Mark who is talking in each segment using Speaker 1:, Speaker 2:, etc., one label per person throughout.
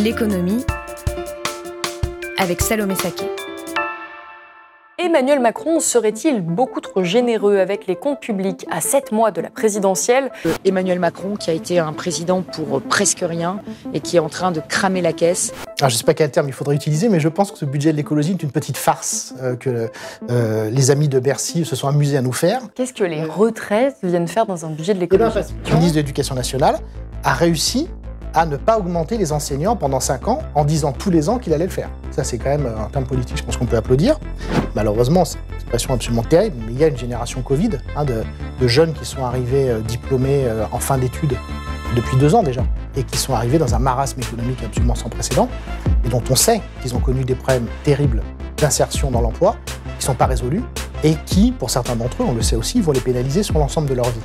Speaker 1: L'économie avec Salomé Saké.
Speaker 2: Emmanuel Macron serait-il beaucoup trop généreux avec les comptes publics à 7 mois de la présidentielle?
Speaker 3: Emmanuel Macron qui a été un président pour presque rien et qui est en train de cramer la caisse.
Speaker 4: Alors je ne sais pas quel terme il faudrait utiliser, mais je pense que ce budget de l'écologie est une petite farce euh, que euh, les amis de Bercy se sont amusés à nous faire.
Speaker 2: Qu'est-ce que les retraites viennent faire dans un budget de l'écologie?
Speaker 4: Le ministre de l'Éducation nationale a réussi à ne pas augmenter les enseignants pendant 5 ans en disant tous les ans qu'il allait le faire. Ça, c'est quand même un terme politique, je pense qu'on peut applaudir. Malheureusement, c'est une situation absolument terrible, mais il y a une génération Covid hein, de, jeunes qui sont arrivés euh, diplômés euh, en fin d'études depuis deux ans déjà, et qui sont arrivés dans un marasme économique absolument sans précédent, et dont on sait qu'ils ont connu des problèmes terribles d'insertion dans l'emploi, qui ne sont pas résolus, et qui, pour certains d'entre eux, on le sait aussi, vont les pénaliser sur l'ensemble de leur vie.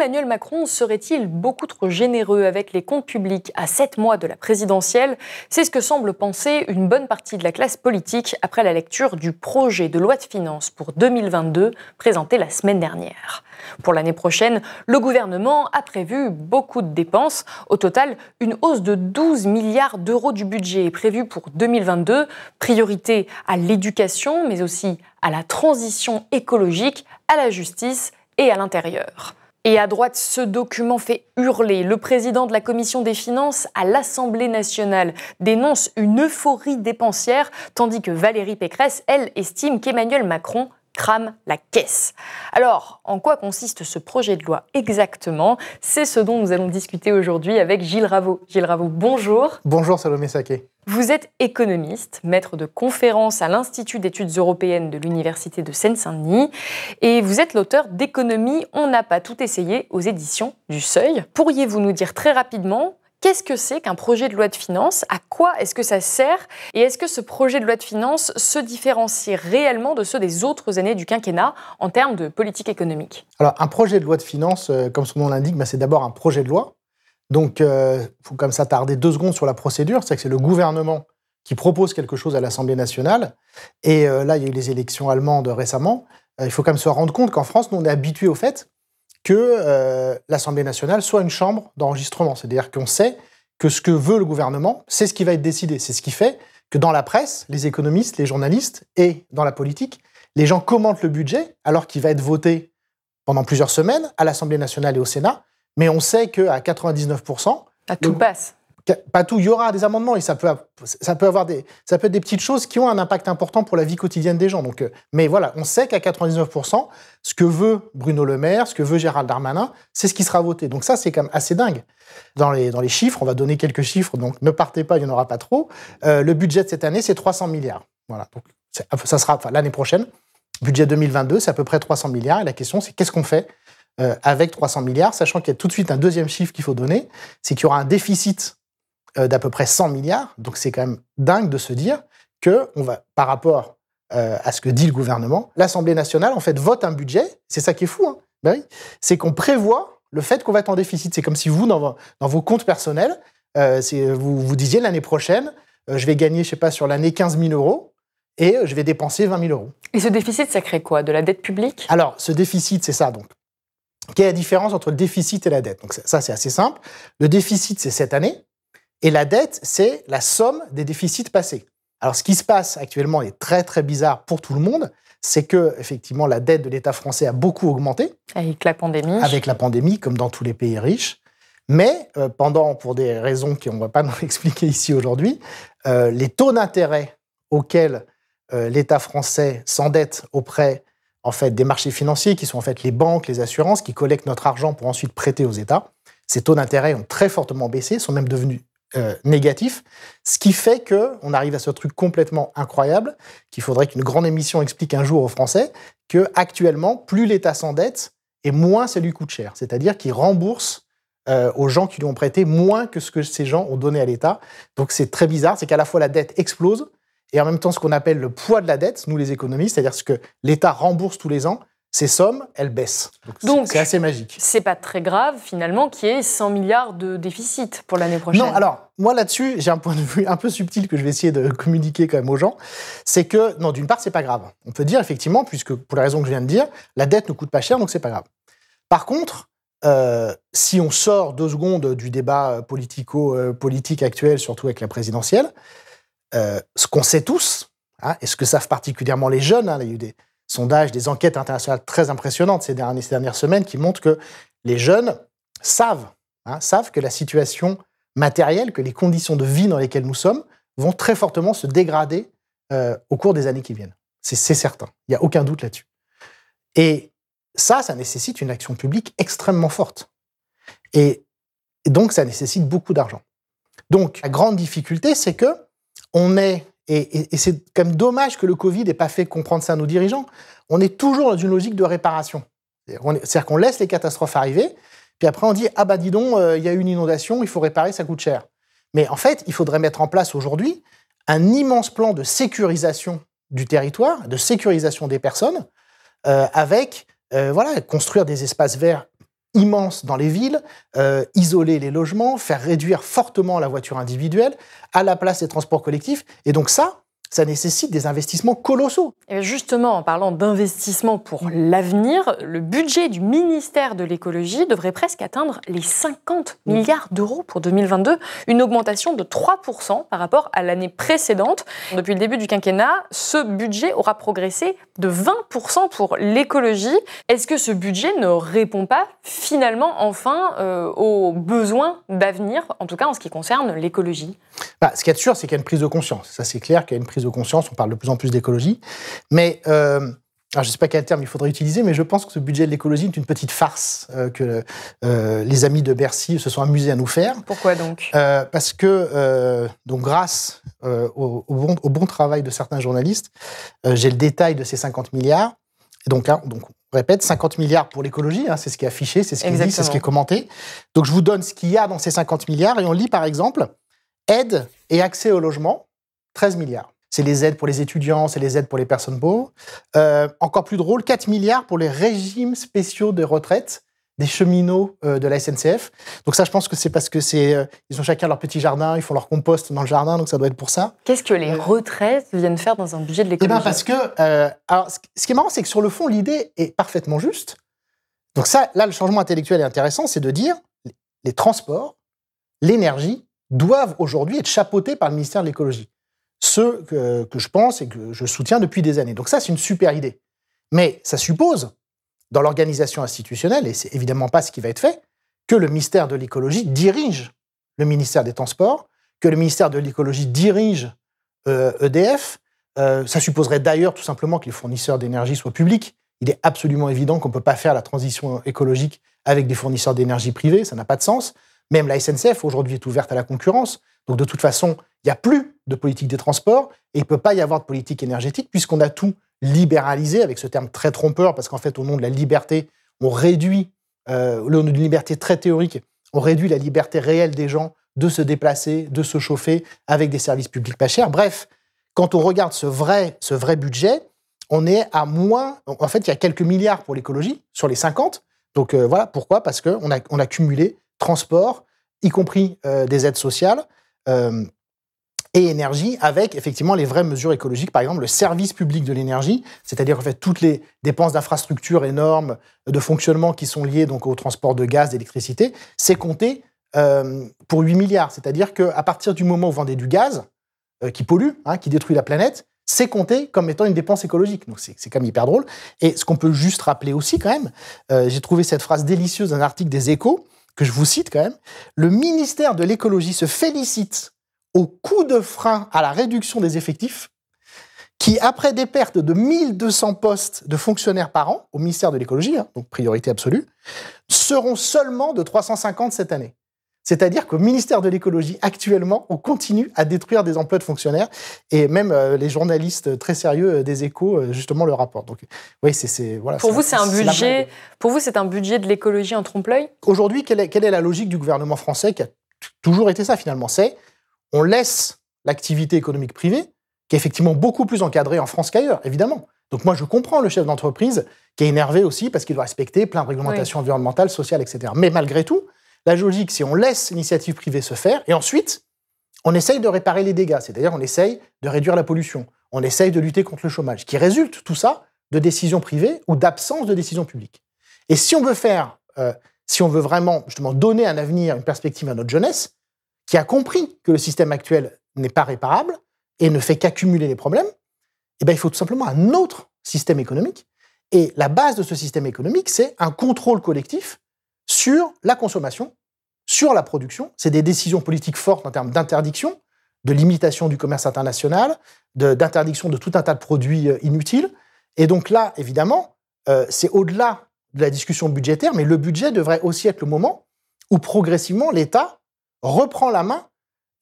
Speaker 2: Emmanuel Macron serait-il beaucoup trop généreux avec les comptes publics à sept mois de la présidentielle? C'est ce que semble penser une bonne partie de la classe politique après la lecture du projet de loi de finances pour 2022 présenté la semaine dernière. Pour l'année prochaine, le gouvernement a prévu beaucoup de dépenses. Au total, une hausse de 12 milliards d'euros du budget est prévue pour 2022. Priorité à l'éducation, mais aussi à la transition écologique, à la justice et à l'intérieur. Et à droite, ce document fait hurler. Le président de la commission des finances à l'Assemblée nationale dénonce une euphorie dépensière, tandis que Valérie Pécresse, elle, estime qu'Emmanuel Macron crame la caisse. Alors, en quoi consiste ce projet de loi exactement? C'est ce dont nous allons discuter aujourd'hui avec Gilles Raveau. Gilles Raveau, bonjour.
Speaker 4: Bonjour Salomé Saké.
Speaker 2: Vous êtes économiste, maître de conférences à l'Institut d'études européennes de l'Université de Seine-Saint-Denis et vous êtes l'auteur d'Économie, on n'a pas tout essayé aux éditions du Seuil. Pourriez-vous nous dire très rapidement Qu'est-ce que c'est qu'un projet de loi de finances? À quoi est-ce que ça sert? Et est-ce que ce projet de loi de finances se différencie réellement de ceux des autres années du quinquennat en termes de politique économique?
Speaker 4: Alors, un projet de loi de finances, euh, comme son nom l'indique, bah, c'est d'abord un projet de loi. Donc, il euh, faut comme s'attarder deux secondes sur la procédure. C'est que c'est le gouvernement qui propose quelque chose à l'Assemblée nationale. Et euh, là, il y a eu les élections allemandes récemment. il faut quand même se rendre compte qu'en France, nous, on est habitué au fait que euh, l'Assemblée nationale soit une chambre d'enregistrement. C'est-à-dire qu'on sait que ce que veut le gouvernement, c'est ce qui va être décidé. C'est ce qui fait que dans la presse, les économistes, les journalistes et dans la politique, les gens commentent le budget alors qu'il va être voté pendant plusieurs semaines à l'Assemblée nationale et au Sénat. Mais on sait qu'à 99%,
Speaker 2: à tout passe
Speaker 4: pas tout, il y aura des amendements et ça peut, avoir des, ça peut être des petites choses qui ont un impact important pour la vie quotidienne des gens. Donc, euh, mais voilà, on sait qu'à 99%, ce que veut Bruno Le Maire, ce que veut Gérald Darmanin, c'est ce qui sera voté. Donc ça, c'est quand même assez dingue. Dans les, dans les chiffres, on va donner quelques chiffres, donc ne partez pas, il n'y en aura pas trop. Euh, le budget de cette année, c'est 300 milliards. Voilà, donc ça sera enfin, l'année prochaine. Budget 2022, c'est à peu près 300 milliards. Et la question, c'est qu'est-ce qu'on fait euh, avec 300 milliards, sachant qu'il y a tout de suite un deuxième chiffre qu'il faut donner, c'est qu'il y aura un déficit d'à peu près 100 milliards. Donc c'est quand même dingue de se dire que on va, par rapport euh, à ce que dit le gouvernement, l'Assemblée nationale en fait vote un budget. C'est ça qui est fou. Hein ben oui. C'est qu'on prévoit le fait qu'on va être en déficit. C'est comme si vous, dans vos, comptes personnels, euh, vous vous disiez l'année prochaine, je vais gagner, je sais pas, sur l'année 15 000 euros et je vais dépenser 20 000 euros.
Speaker 2: Et ce déficit, ça crée quoi? De la dette publique?
Speaker 4: Alors, ce déficit, c'est ça. Donc, quelle est la différence entre le déficit et la dette? Donc, ça, c'est assez simple. Le déficit, c'est cette année. Et la dette, c'est la somme des déficits passés. Alors, ce qui se passe actuellement est très, très bizarre pour tout le monde. C'est que, effectivement, la dette de l'État français a beaucoup augmenté.
Speaker 2: Avec la pandémie.
Speaker 4: Avec la pandémie, comme dans tous les pays riches. Mais euh, pendant, pour des raisons qu'on ne va pas nous expliquer ici aujourd'hui, euh, les taux d'intérêt auxquels euh, l'État français s'endette auprès en fait, des marchés financiers, qui sont en fait les banques, les assurances, qui collectent notre argent pour ensuite prêter aux États, ces taux d'intérêt ont très fortement baissé, sont même devenus euh, négatif, ce qui fait que on arrive à ce truc complètement incroyable qu'il faudrait qu'une grande émission explique un jour aux Français que actuellement, plus l'État s'endette et moins ça lui coûte cher. C'est-à-dire qu'il rembourse euh, aux gens qui lui ont prêté moins que ce que ces gens ont donné à l'État. Donc c'est très bizarre, c'est qu'à la fois la dette explose et en même temps ce qu'on appelle le poids de la dette, nous les économistes, c'est-à-dire ce que l'État rembourse tous les ans, ces sommes, elles baissent. Donc c'est assez magique.
Speaker 2: C'est pas très grave finalement qu'il y ait 100 milliards de déficit pour l'année prochaine.
Speaker 4: Non, alors moi là-dessus, j'ai un point de vue un peu subtil que je vais essayer de communiquer quand même aux gens. C'est que non, d'une part, c'est pas grave. On peut dire effectivement, puisque pour la raison que je viens de dire, la dette ne coûte pas cher, donc c'est pas grave. Par contre, euh, si on sort deux secondes du débat politico-politique actuel, surtout avec la présidentielle, euh, ce qu'on sait tous, hein, et ce que savent particulièrement les jeunes, hein, il y a eu des sondages, des enquêtes internationales très impressionnantes ces dernières, semaines qui montrent que les jeunes savent, hein, savent que la situation matérielle, que les conditions de vie dans lesquelles nous sommes vont très fortement se dégrader euh, au cours des années qui viennent. C'est certain, il n'y a aucun doute là-dessus. Et ça, ça nécessite une action publique extrêmement forte. Et, donc, ça nécessite beaucoup d'argent. Donc, la grande difficulté, c'est que on est, et, c'est quand même dommage que le Covid n'ait pas fait comprendre ça à nos dirigeants, on est toujours dans une logique de réparation. C'est-à-dire qu'on laisse les catastrophes arriver, puis après on dit ah bah dis donc, euh, il y a une inondation, il faut réparer, ça coûte cher. Mais en fait, il faudrait mettre en place aujourd'hui un immense plan de sécurisation du territoire, de sécurisation des personnes, euh, avec euh, voilà, construire des espaces verts immenses dans les villes, euh, isoler les logements, faire réduire fortement la voiture individuelle à la place des transports collectifs. Et donc ça, ça nécessite des investissements colossaux.
Speaker 2: Et justement, en parlant d'investissements pour l'avenir, le budget du ministère de l'écologie devrait presque atteindre les 50 milliards d'euros pour 2022, une augmentation de 3% par rapport à l'année précédente. Depuis le début du quinquennat, ce budget aura progressé de 20% pour l'écologie. Est-ce que ce budget ne répond pas finalement enfin euh, aux besoins d'avenir, en tout cas en ce qui concerne l'écologie?
Speaker 4: Bah, Ce qui est sûr, c'est qu'il y a une prise de conscience. Ça, c'est clair qu'il y a une prise de conscience, on parle de plus en plus d'écologie. Mais euh, je ne sais pas quel terme il faudrait utiliser, mais je pense que ce budget de l'écologie est une petite farce euh, que euh, les amis de Bercy se sont amusés à nous faire.
Speaker 2: Pourquoi donc?
Speaker 4: Parce que, donc, grâce au, bon, au, bon, travail de certains journalistes, j'ai le détail de ces 50 milliards. donc, hein, donc, on répète, 50 milliards pour l'écologie, hein, c'est ce qui est affiché, c'est ce qui est dit, c'est ce qui est commenté. Donc, je vous donne ce qu'il y a dans ces 50 milliards et on lit par exemple aide et accès au logement, 13 milliards c'est les aides pour les étudiants, c'est les aides pour les personnes pauvres. Euh, encore plus drôle, 4 milliards pour les régimes spéciaux de retraite des cheminots euh, de la SNCF. Donc ça, je pense que c'est parce que c'est euh, ils ont chacun leur petit jardin, ils font leur compost dans le jardin, donc ça doit être pour ça.
Speaker 2: Qu'est-ce que les retraites viennent faire dans un budget de l'écologie
Speaker 4: Eh bien parce que, alors, ce qui est marrant, c'est que sur le fond, l'idée est parfaitement juste. Donc ça, là, le changement intellectuel est intéressant, c'est de dire les transports, l'énergie doivent aujourd'hui être chapeautés par le ministère de l'écologie ce que, je pense et que je soutiens depuis des années. Donc ça, c'est une super idée. Mais ça suppose, dans l'organisation institutionnelle, et c'est évidemment pas ce qui va être fait, que le ministère de l'écologie dirige le ministère des Transports, que le ministère de l'écologie dirige EDF. Euh, e euh, ça supposerait d'ailleurs tout simplement que les fournisseurs d'énergie soient publics. Il est absolument évident qu'on ne peut pas faire la transition écologique avec des fournisseurs d'énergie privés, ça n'a pas de sens. Même la SNCF aujourd'hui est ouverte à la concurrence. Donc de toute façon, il n'y a plus de politique des transports et il ne peut pas y avoir de politique énergétique puisqu'on a tout libéralisé avec ce terme très trompeur parce qu'en fait, au nom de la liberté, on réduit, euh, au nom d'une liberté très théorique, on réduit la liberté réelle des gens de se déplacer, de se chauffer avec des services publics pas chers. Bref, quand on regarde ce vrai, budget, on est à moins. En fait, il y a quelques milliards pour l'écologie sur les 50. Donc euh, voilà pourquoi Parce qu'on a, on a cumulé transport, y compris euh, des aides sociales, euh, et énergie avec effectivement les vraies mesures écologiques, par exemple le service public de l'énergie, c'est-à-dire en fait toutes les dépenses d'infrastructures énormes de fonctionnement qui sont liées donc au transport de gaz, d'électricité, c'est compté euh, pour 8 milliards. C'est-à-dire qu'à partir du moment où vous vendez du gaz qui pollue, hein, qui détruit la planète, c'est compté comme étant une dépense écologique. Donc c'est quand même hyper drôle. Et ce qu'on peut juste rappeler aussi quand même, j'ai trouvé cette phrase délicieuse d'un article des Échos que je vous cite quand même. Le ministère de l'écologie se félicite au coup de frein à la réduction des effectifs, qui, après des pertes de 1200 postes de fonctionnaires par an au ministère de l'écologie, hein, donc priorité absolue, seront seulement de 350 cette année. C'est-à-dire qu'au ministère de l'écologie, actuellement, on continue à détruire des emplois de fonctionnaires et même euh, les journalistes très sérieux euh, des échos, euh, justement, le rapportent. Donc, oui, c'est. Voilà,
Speaker 2: pour vous, c'est un budget. Pour vous, c'est un budget de l'écologie en trompe-l'œil?
Speaker 4: Aujourd'hui, quelle est, quelle est la logique du gouvernement français qui a toujours été ça, finalement? C'est on laisse l'activité économique privée, qui est effectivement beaucoup plus encadrée en France qu'ailleurs, évidemment. Donc moi, je comprends le chef d'entreprise qui est énervé aussi parce qu'il doit respecter plein de réglementations environnementales, sociales, etc. Mais malgré tout, la logique, c'est on laisse l'initiative privée se faire et ensuite, on essaye de réparer les dégâts, c'est-à-dire on essaye de réduire la pollution, on essaye de lutter contre le chômage, qui résulte tout ça de décisions privées ou d'absence de décisions publiques. Et si on veut faire, euh, si on veut vraiment donner un avenir, une perspective à notre jeunesse, qui a compris que le système actuel n'est pas réparable et ne fait qu'accumuler les problèmes, eh bien, il faut tout simplement un autre système économique. Et la base de ce système économique, c'est un contrôle collectif sur la consommation, sur la production. C'est des décisions politiques fortes en termes d'interdiction, de limitation du commerce international, d'interdiction de, tout un tas de produits euh, inutiles. Et donc là, évidemment, euh, c'est au-delà de la discussion budgétaire, mais le budget devrait aussi être le moment où progressivement l'État reprend la main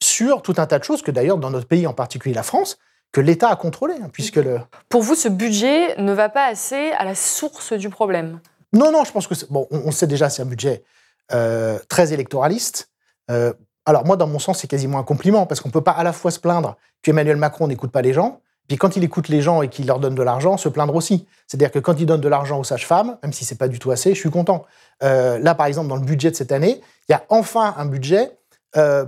Speaker 4: sur tout un tas de choses que d'ailleurs dans notre pays, en particulier la France, que l'État a contrôlé, hein, puisque le...
Speaker 2: Pour vous, ce budget ne va pas assez à la source du problème?
Speaker 4: Non, non, je pense que bon, on, sait déjà c'est un budget euh, très électoraliste. Euh, alors moi, dans mon sens, c'est quasiment un compliment parce qu'on peut pas à la fois se plaindre qu'Emmanuel Macron n'écoute pas les gens, puis quand il écoute les gens et qu'il leur donne de l'argent, se plaindre aussi. C'est-à-dire que quand il donne de l'argent aux sages-femmes, même si c'est pas du tout assez, je suis content. Euh, là, par exemple, dans le budget de cette année, il y a enfin un budget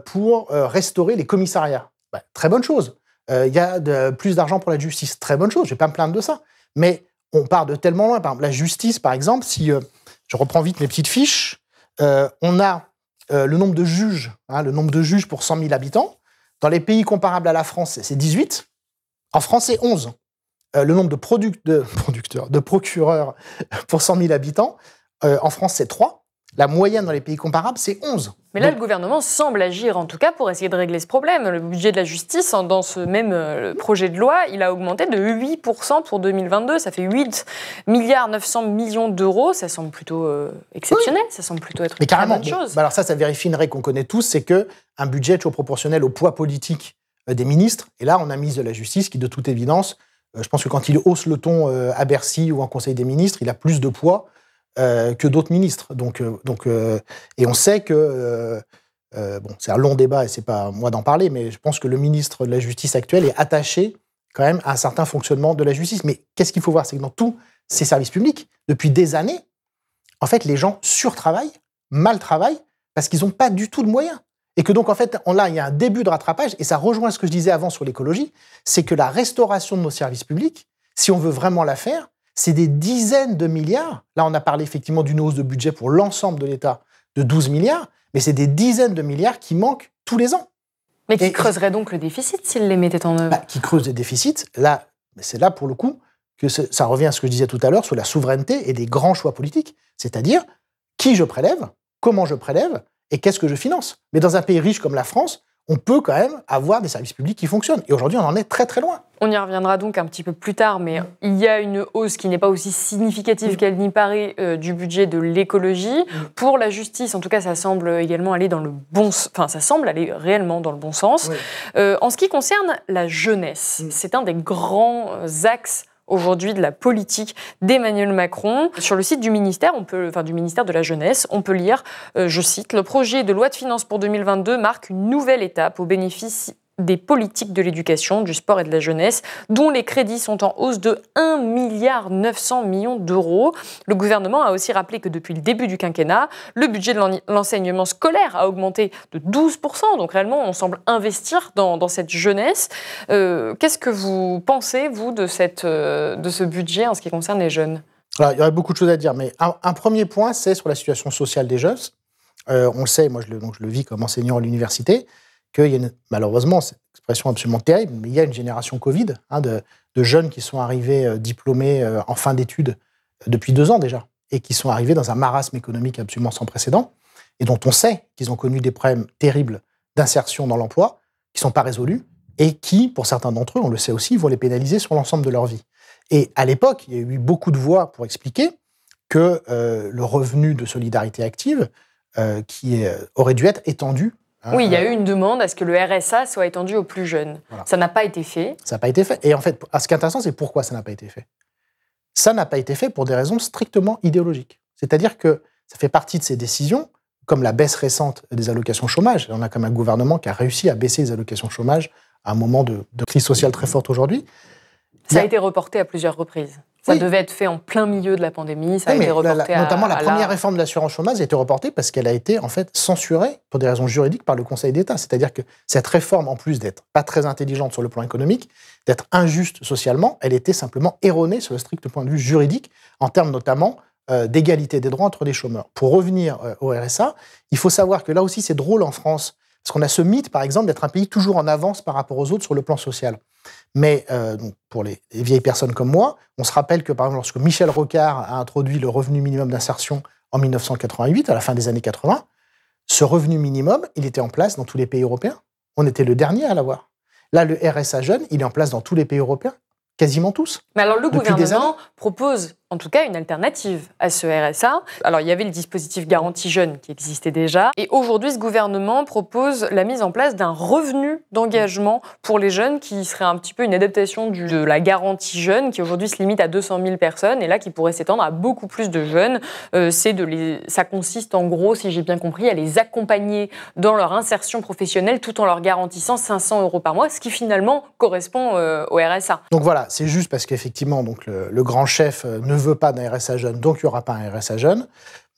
Speaker 4: pour restaurer les commissariats. Bah, très bonne chose. Il y a plus d'argent pour la justice. Très bonne chose. Je vais pas me plaindre de ça. Mais on part de tellement loin. Par exemple, la justice, par exemple, si euh, je reprends vite mes petites fiches, euh, on a euh, le nombre de juges, hein, le nombre de juges pour 100 000 habitants. Dans les pays comparables à la France, c'est 18. En France, c'est 11. le nombre de, de, de procureurs pour 100 000 habitants, en France, c'est 3. La moyenne dans les pays comparables, c'est 11.
Speaker 2: Mais là, le gouvernement semble agir, en tout cas, pour essayer de régler ce problème. Le budget de la justice, hein, dans ce même euh, projet de loi, il a augmenté de 8% pour 2022. Ça fait 8 milliards 900 millions d'euros. Ça semble plutôt euh, exceptionnel. Ça semble plutôt être
Speaker 4: une carrément, bonne chose. Bah alors ça, ça vérifie une règle qu'on connaît tous, c'est que un budget est toujours proportionnel au poids politique euh, des ministres. Et là, on a ministre de la Justice qui, de toute évidence, je pense que quand il hausse le ton à Bercy ou en Conseil des ministres, il a plus de poids que d'autres ministres. Donc, euh, euh, et on sait que bon, c'est un long débat et c'est pas moi d'en parler, mais je pense que le ministre de la Justice actuel est attaché quand même à un certain fonctionnement de la justice. Mais qu'est-ce qu'il faut voir, c'est que dans tous ces services publics, depuis des années, en fait, les gens surtravaillent, mal travaillent, parce qu'ils n'ont pas du tout de moyens. Et que donc, en fait, là, il y a un début de rattrapage, et ça rejoint ce que je disais avant sur l'écologie, c'est que la restauration de nos services publics, si on veut vraiment la faire, c'est des dizaines de milliards. Là, on a parlé effectivement d'une hausse de budget pour l'ensemble de l'État de 12 milliards, mais c'est des dizaines de milliards qui manquent tous les ans.
Speaker 2: Mais qui creuserait donc le déficit s'ils les mettaient en œuvre?
Speaker 4: Bah, Qui creusent le déficit. Là, c'est là pour le coup que ça revient à ce que je disais tout à l'heure sur la souveraineté et des grands choix politiques, c'est-à-dire qui je prélève, comment je prélève et qu'est-ce que je finance? Mais dans un pays riche comme la France, on peut quand même avoir des services publics qui fonctionnent. Et aujourd'hui, on en est très très loin.
Speaker 2: On y reviendra donc un petit peu plus tard, mais il y a une hausse qui n'est pas aussi significative qu'elle n'y paraît euh, du budget de l'écologie. Pour la justice, en tout cas, ça semble également aller dans le bon, enfin, ça semble aller réellement dans le bon sens. Euh, en ce qui concerne la jeunesse, c'est un des grands axes aujourd'hui de la politique d'Emmanuel Macron. Sur le site du ministère, on peut, enfin, du ministère de la Jeunesse, on peut lire, euh, je cite, le projet de loi de finances pour 2022 marque une nouvelle étape au bénéfice des politiques de l'éducation, du sport et de la jeunesse, dont les crédits sont en hausse de 1 milliard 900 millions d'euros. Le gouvernement a aussi rappelé que depuis le début du quinquennat, le budget de l'enseignement scolaire a augmenté de 12%. Donc réellement, on semble investir dans, cette jeunesse. Euh, qu'est-ce que vous pensez, vous, de, cette, euh, de ce budget en ce qui concerne les jeunes?
Speaker 4: Il y aurait beaucoup de choses à dire, mais un, premier point, c'est sur la situation sociale des jeunes. Euh, on le sait, moi donc je le vis comme enseignant à l'université qu'il y a une, malheureusement, c'est une expression absolument terrible, mais il y a une génération Covid hein, de, jeunes qui sont arrivés euh, diplômés euh, en fin d'études euh, depuis deux ans déjà, et qui sont arrivés dans un marasme économique absolument sans précédent, et dont on sait qu'ils ont connu des problèmes terribles d'insertion dans l'emploi, qui ne sont pas résolus, et qui, pour certains d'entre eux, on le sait aussi, vont les pénaliser sur l'ensemble de leur vie. Et à l'époque, il y a eu beaucoup de voix pour expliquer que le revenu de solidarité active qui aurait dû être étendue
Speaker 2: Hein, oui, il y a eu une demande à ce que le RSA soit étendu aux plus jeunes. Ça n'a pas été fait.
Speaker 4: Ça n'a pas été fait. Et en fait, ce qui est intéressant, c'est pourquoi ça n'a pas été fait. Ça n'a pas été fait pour des raisons strictement idéologiques. C'est-à-dire que ça fait partie de ces décisions, comme la baisse récente des allocations chômage. On a comme un gouvernement qui a réussi à baisser les allocations chômage à un moment de, de crise sociale très forte aujourd'hui.
Speaker 2: Ça a été reporté à plusieurs reprises. Ça devait être fait en plein milieu de la pandémie. Ça a été reporté
Speaker 4: notamment la première
Speaker 2: la...
Speaker 4: réforme de l'assurance chômage a été reportée parce qu'elle a été en fait censurée pour des raisons juridiques par le Conseil d'État. C'est-à-dire que cette réforme, en plus d'être pas très intelligente sur le plan économique, d'être injuste socialement, elle était simplement erronée sur le strict point de vue juridique, en termes notamment euh, d'égalité des droits entre les chômeurs. Pour revenir euh, au RSA, il faut savoir que là aussi c'est drôle en France, parce qu'on a ce mythe, par exemple, d'être un pays toujours en avance par rapport aux autres sur le plan social. Mais euh, pour les, vieilles personnes comme moi, on se rappelle que, par exemple, lorsque Michel Rocard a introduit le revenu minimum d'insertion en 1988, à la fin des années 80, ce revenu minimum, il était en place dans tous les pays européens. On était le dernier à l'avoir. Là, le RSA jeune, il est en place dans tous les pays européens, quasiment tous.
Speaker 2: Mais alors, le gouvernement propose en tout cas une alternative à ce RSA. Alors il y avait le dispositif garantie jeune qui existait déjà et aujourd'hui ce gouvernement propose la mise en place d'un revenu d'engagement pour les jeunes qui serait un petit peu une adaptation de la garantie jeune qui aujourd'hui se limite à 200 000 personnes et là qui pourrait s'étendre à beaucoup plus de jeunes. Euh, de les, ça consiste en gros, si j'ai bien compris, à les accompagner dans leur insertion professionnelle tout en leur garantissant 500 euros par mois, ce qui finalement correspond euh, au RSA.
Speaker 4: Donc voilà, c'est juste parce qu'effectivement le, le grand chef euh, ne veut pas d'un RSA jeune, donc il n'y aura pas un RSA jeune.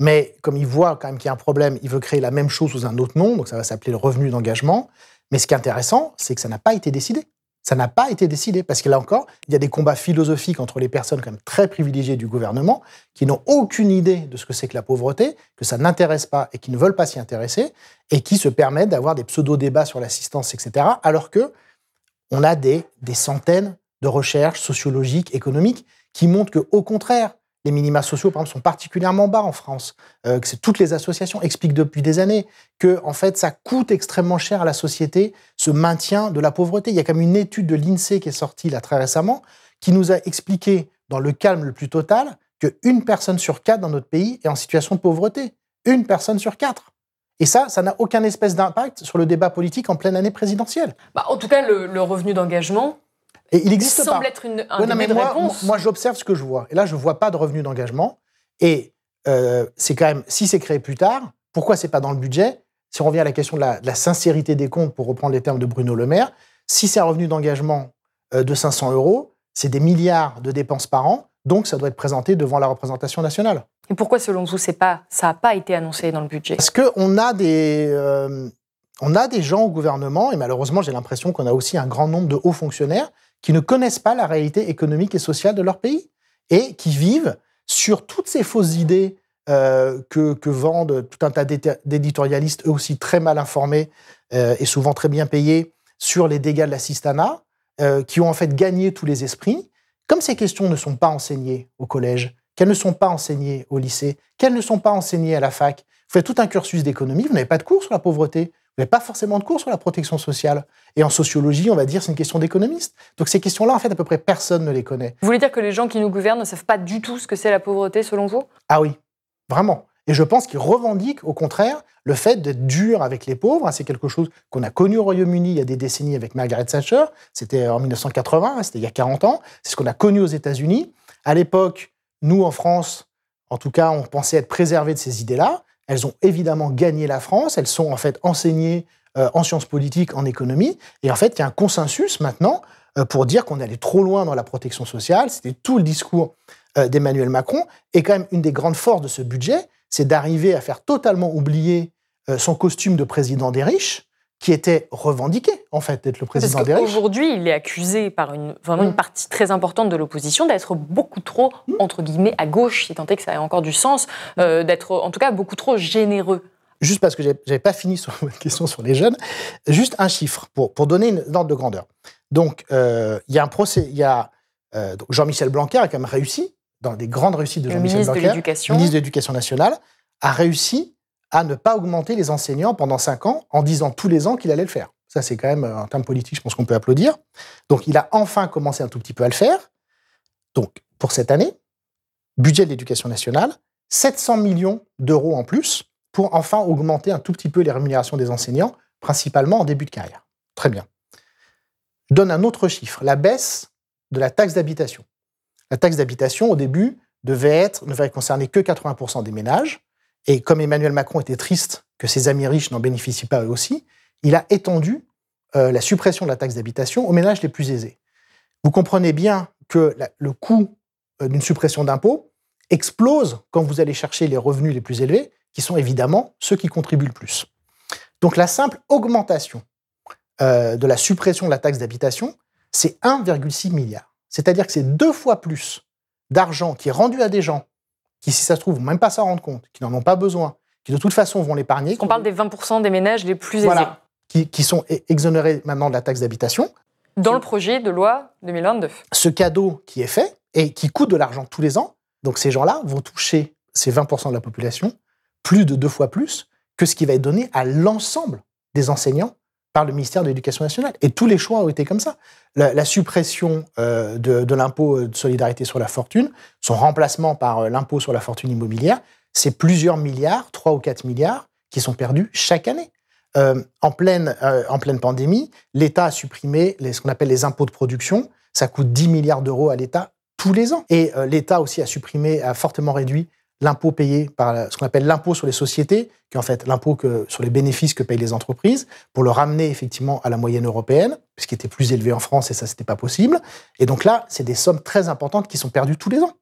Speaker 4: Mais comme il voit quand même qu'il y a un problème, il veut créer la même chose sous un autre nom, donc ça va s'appeler le revenu d'engagement. Mais ce qui est intéressant, c'est que ça n'a pas été décidé. Ça n'a pas été décidé, parce que là encore, il y a des combats philosophiques entre les personnes quand même très privilégiées du gouvernement, qui n'ont aucune idée de ce que c'est que la pauvreté, que ça n'intéresse pas et qui ne veulent pas s'y intéresser, et qui se permettent d'avoir des pseudo-débats sur l'assistance, etc., alors que on a des, des centaines de recherches sociologiques, économiques, qui montrent que, au contraire, les minima sociaux, par exemple, sont particulièrement bas en France. Euh, toutes les associations expliquent depuis des années que, en fait, ça coûte extrêmement cher à la société ce maintien de la pauvreté. Il y a comme une étude de l'INSEE qui est sortie là très récemment qui nous a expliqué, dans le calme le plus total, qu'une personne sur quatre dans notre pays est en situation de pauvreté. Une personne sur quatre. Et ça, ça n'a aucun espèce d'impact sur le débat politique en pleine année présidentielle.
Speaker 2: Bah, en tout cas, le revenu d'engagement,
Speaker 4: et il existe
Speaker 2: semble être une, un ouais, moi, réponse.
Speaker 4: Moi, j'observe ce que je vois. Et là, je ne vois pas de revenu d'engagement. Et euh, c'est quand même, si c'est créé plus tard, pourquoi c'est pas dans le budget? Si on revient à la question de la, de la, sincérité des comptes, pour reprendre les termes de Bruno Le Maire, si c'est un revenu d'engagement euh, de 500 euros, c'est des milliards de dépenses par an, donc ça doit être présenté devant la représentation nationale.
Speaker 2: Et pourquoi, selon vous, pas, ça n'a pas été annoncé dans le budget?
Speaker 4: Parce qu'on a des... Euh, on a des gens au gouvernement, et malheureusement j'ai l'impression qu'on a aussi un grand nombre de hauts fonctionnaires qui ne connaissent pas la réalité économique et sociale de leur pays et qui vivent sur toutes ces fausses idées euh, que, vendent tout un tas d'éditorialistes, eux aussi très mal informés euh, et souvent très bien payés, sur les dégâts de l'assistanat, euh, qui ont en fait gagné tous les esprits. Comme ces questions ne sont pas enseignées au collège, qu'elles ne sont pas enseignées au lycée, qu'elles ne sont pas enseignées à la fac, vous faites tout un cursus d'économie, vous n'avez pas de cours sur la pauvreté, vous n'avez pas forcément de cours sur la protection sociale. Et en sociologie, on va dire c'est une question d'économiste. Donc ces questions-là, en fait, à peu près personne ne les connaît.
Speaker 2: Vous voulez dire que les gens qui nous gouvernent ne savent pas du tout ce que c'est la pauvreté, selon vous?
Speaker 4: Ah oui, vraiment. Et je pense qu'ils revendiquent, au contraire, le fait d'être dur avec les pauvres. C'est quelque chose qu'on a connu au Royaume-Uni il y a des décennies avec Margaret Thatcher. C'était en 1980, c'était il y a 40 ans. C'est ce qu'on a connu aux États-Unis. À l'époque, nous, en France, en tout cas, on pensait être préservés de ces idées-là. Elles ont évidemment gagné la France. Elles sont en fait enseignées euh, en sciences politiques, en économie. Et en fait, il y a un consensus maintenant euh, pour dire qu'on allait trop loin dans la protection sociale. C'était tout le discours euh, d'Emmanuel Macron. Et quand même, une des grandes forces de ce budget, c'est d'arriver à faire totalement oublier son costume de président des riches qui était revendiqué, en fait, d'être le président des riches.
Speaker 2: Aujourd'hui, il est accusé par une, vraiment une mm. partie très importante de l'opposition d'être beaucoup trop, mm. entre guillemets, à gauche, si tant est que ça ait encore du sens, euh, d'être en tout cas beaucoup trop généreux.
Speaker 4: Juste parce que j'avais pas fini sur votre question sur les jeunes, juste un chiffre pour, pour donner une ordre de grandeur. Donc, euh, il y a un procès, il y a euh, Jean-Michel Blanquer a quand même réussi, dans des grandes réussites de Jean-Michel Blanquer,
Speaker 2: ministre
Speaker 4: de l'Éducation nationale, a réussi à ne pas augmenter les enseignants pendant cinq ans en disant tous les ans qu'il allait le faire. Ça, c'est quand même un terme politique, je pense qu'on peut applaudir. Donc, il a enfin commencé un tout petit peu à le faire. Donc, pour cette année, budget de l'éducation nationale, 700 millions d'euros en plus pour enfin augmenter un tout petit peu les rémunérations des enseignants, principalement en début de carrière. Très bien. Je donne un autre chiffre, la baisse de la taxe d'habitation. La taxe d'habitation, au début, devait être, ne devait concerner que 80% des ménages. Et comme Emmanuel Macron était triste que ses amis riches n'en bénéficient pas eux aussi, il a étendu euh, la suppression de la taxe d'habitation aux ménages les plus aisés. Vous comprenez bien que le coût euh, d'une suppression d'impôt explose quand vous allez chercher les revenus les plus élevés, qui sont évidemment ceux qui contribuent le plus. Donc la simple augmentation euh, de la suppression de la taxe d'habitation, c'est 1,6 milliard. C'est-à-dire que c'est deux fois plus d'argent qui est rendu à des gens qui, si ça se trouve, vont même pas s'en rendre compte, qui n'en ont pas besoin, qui de toute façon vont l'épargner.
Speaker 2: On parle des 20% des ménages les plus aisés.
Speaker 4: qui, qui, sont exonérés maintenant de la taxe d'habitation.
Speaker 2: Dans le projet de loi 2022.
Speaker 4: Ce cadeau qui est fait et qui coûte de l'argent tous les ans, donc ces gens-là vont toucher ces 20% de la population plus de deux fois plus que ce qui va être donné à l'ensemble des enseignants par le ministère de l'Éducation nationale. Et tous les choix ont été comme ça. La, suppression euh, de, l'impôt de solidarité sur la fortune, son remplacement par euh, l'impôt sur la fortune immobilière, c'est plusieurs milliards, 3 ou 4 milliards, qui sont perdus chaque année. Euh, en, pleine, en pleine pandémie, l'État a supprimé ce qu'on appelle les impôts de production. Ça coûte 10 milliards d'euros à l'État tous les ans. Et l'État aussi a supprimé, a fortement réduit l'impôt payé par ce qu'on appelle l'impôt sur les sociétés, qui est en fait l'impôt sur les bénéfices que payent les entreprises, pour le ramener effectivement à la moyenne européenne, puisqu'il était plus élevé en France et ça, c'était pas possible. Et donc là, c'est des sommes très importantes qui sont perdues tous les ans.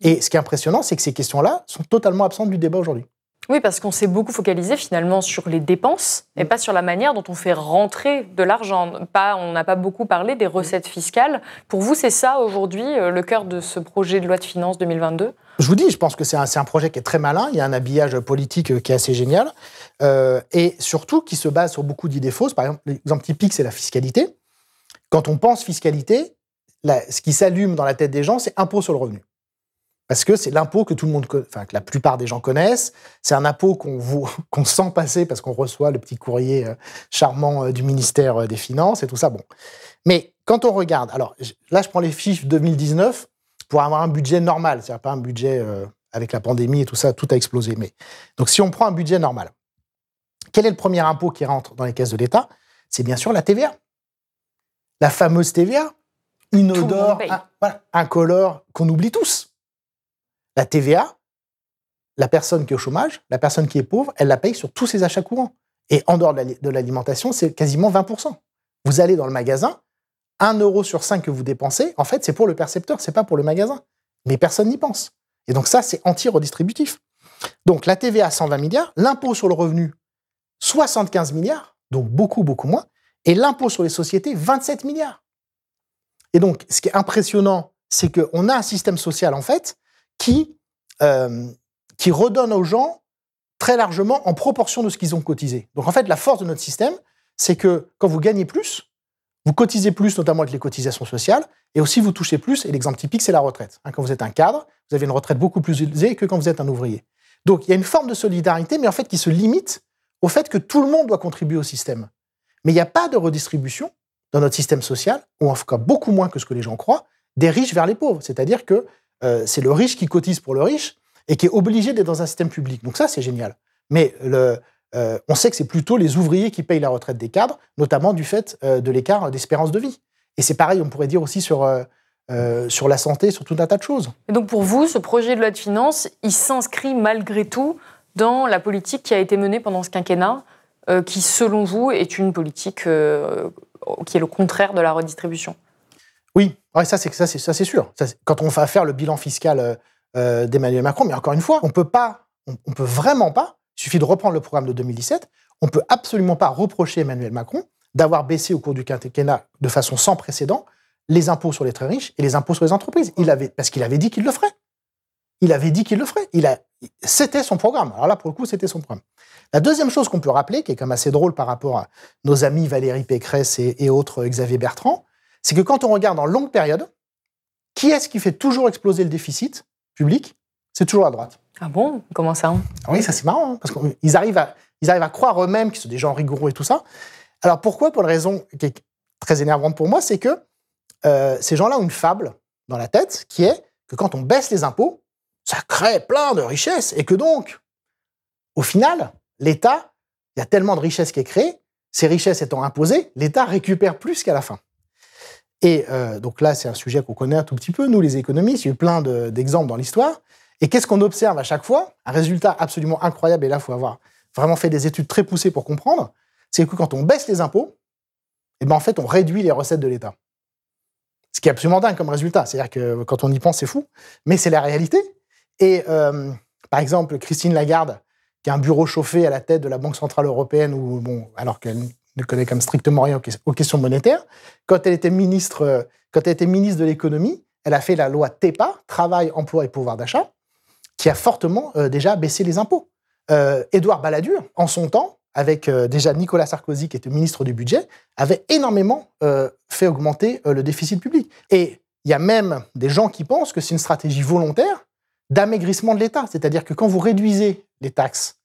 Speaker 4: Et ce qui est impressionnant, c'est que ces questions-là sont totalement absentes du débat aujourd'hui.
Speaker 2: Oui, parce qu'on s'est beaucoup focalisé finalement sur les dépenses et mm. pas sur la manière dont on fait rentrer de l'argent. Pas, on n'a pas beaucoup parlé des recettes fiscales. Pour vous, c'est ça aujourd'hui euh, le cœur de ce projet de loi de finances 2022
Speaker 4: je vous dis, je pense que c'est un, projet qui est très malin. Il y a un habillage politique euh, qui est assez génial. Euh, et surtout qui se base sur beaucoup d'idées fausses. Par exemple, l'exemple typique, c'est la fiscalité. Quand on pense fiscalité, ce qui s'allume dans la tête des gens, c'est impôt sur le revenu. Parce que c'est l'impôt que tout le monde, enfin que la plupart des gens connaissent. C'est un impôt qu'on qu'on sent passer parce qu'on reçoit le petit courrier euh, charmant du ministère des Finances et tout ça. Bon, mais quand on regarde, alors là je prends les fiches 2019 pour avoir un budget normal, c'est-à-dire pas un budget euh, avec la pandémie et tout ça, tout a explosé. Mais donc si on prend un budget normal, quel est le premier impôt qui rentre dans les caisses de l'État? C'est bien sûr la TVA. La fameuse TVA, une odeur incolore qu'on oublie tous. La TVA, la personne qui est au chômage, la personne qui est pauvre, elle la paye sur tous ses achats courants. Et en dehors de l'alimentation, c'est quasiment 20%. Vous allez dans le magasin, 1 euro sur 5 que vous dépensez, en fait, c'est pour le percepteur, c'est pas pour le magasin. Mais personne n'y pense. Et donc ça, c'est anti-redistributif. Donc la TVA, 120 milliards, l'impôt sur le revenu, 75 milliards, donc beaucoup, beaucoup moins, et l'impôt sur les sociétés, 27 milliards. Et donc, ce qui est impressionnant, c'est qu'on a un système social, en fait, qui, euh, qui redonne aux gens très largement en proportion de ce qu'ils ont cotisé. Donc, en fait, la force de notre système, c'est que quand vous gagnez plus, vous cotisez plus, notamment avec les cotisations sociales, et aussi vous touchez plus, et l'exemple typique, c'est la retraite. Hein, quand vous êtes un cadre, vous avez une retraite beaucoup plus élevée que quand vous êtes un ouvrier. Donc il y a une forme de solidarité, mais en fait qui se limite au fait que tout le monde doit contribuer au système. Mais il n'y a pas de redistribution dans notre système social, ou en tout cas beaucoup moins que ce que les gens croient, des riches vers les pauvres. C'est-à-dire que c'est le riche qui cotise pour le riche et qui est obligé d'être dans un système public. Donc ça, c'est génial. Mais euh, on sait que c'est plutôt les ouvriers qui payent la retraite des cadres, notamment du fait euh, de l'écart d'espérance de vie. Et c'est pareil, on pourrait dire aussi sur, euh, sur la santé, sur tout un tas de choses.
Speaker 2: Et donc pour vous, ce projet de loi de finances, il s'inscrit malgré tout dans la politique qui a été menée pendant ce quinquennat, qui selon vous est une politique qui est le contraire de la redistribution?
Speaker 4: Oui, ça c'est sûr. quand on va faire le bilan fiscal d'Emmanuel Macron, mais encore une fois, on peut pas, on peut vraiment pas il suffit de reprendre le programme de 2017. On ne peut absolument pas reprocher Emmanuel Macron d'avoir baissé au cours du quinquennat de façon sans précédent les impôts sur les très riches et les impôts sur les entreprises. Parce qu'il avait dit qu'il le ferait. Il avait dit qu'il le ferait. C'était son programme. Alors là, pour le coup, c'était son programme. La deuxième chose qu'on peut rappeler, qui est quand même assez drôle par rapport à nos amis Valérie Pécresse et, et autres Xavier Bertrand, c'est que quand on regarde en longue période, qui est-ce qui fait toujours exploser le déficit public? C'est toujours la droite.
Speaker 2: Ah bon? Comment ça?
Speaker 4: Ah Oui, ça c'est marrant, hein, parce qu'ils arrivent à, ils arrivent à croire eux-mêmes qu'ils sont des gens rigoureux et tout ça. Alors pourquoi? Pour une raison qui est très énervante pour moi, c'est que euh, ces gens-là ont une fable dans la tête qui est que quand on baisse les impôts, ça crée plein de richesses et que donc au final, l'État, il y a tellement de richesses qui est créée, ces richesses étant imposées, l'État récupère plus qu'à la fin. Et euh, donc là, c'est un sujet qu'on connaît un tout petit peu, nous les économistes, il y a eu plein d'exemples dans l'histoire. Et qu'est-ce qu'on observe à chaque fois? Un résultat absolument incroyable, et là, il faut avoir vraiment fait des études très poussées pour comprendre, c'est que quand on baisse les impôts, eh ben en fait, on réduit les recettes de l'État. Ce qui est absolument dingue comme résultat. C'est-à-dire que quand on y pense, c'est fou, mais c'est la réalité. Et euh, par exemple, Christine Lagarde, qui a un bureau chauffé à la tête de la Banque Centrale Européenne, alors qu'elle ne connaît comme strictement rien aux questions monétaires, quand elle était ministre, euh, quand elle était ministre de l'économie, elle a fait la loi TEPA, Travail, Emploi et Pouvoir d'achat, qui a fortement euh, déjà baissé les impôts. Édouard Balladur, en son temps, avec euh, déjà Nicolas Sarkozy, qui était ministre du Budget, avait énormément euh, fait augmenter euh, le déficit public. Et il y a même des gens qui pensent que c'est une stratégie volontaire d'amaigrissement de l'État. C'est-à-dire que quand vous réduisez les taxes,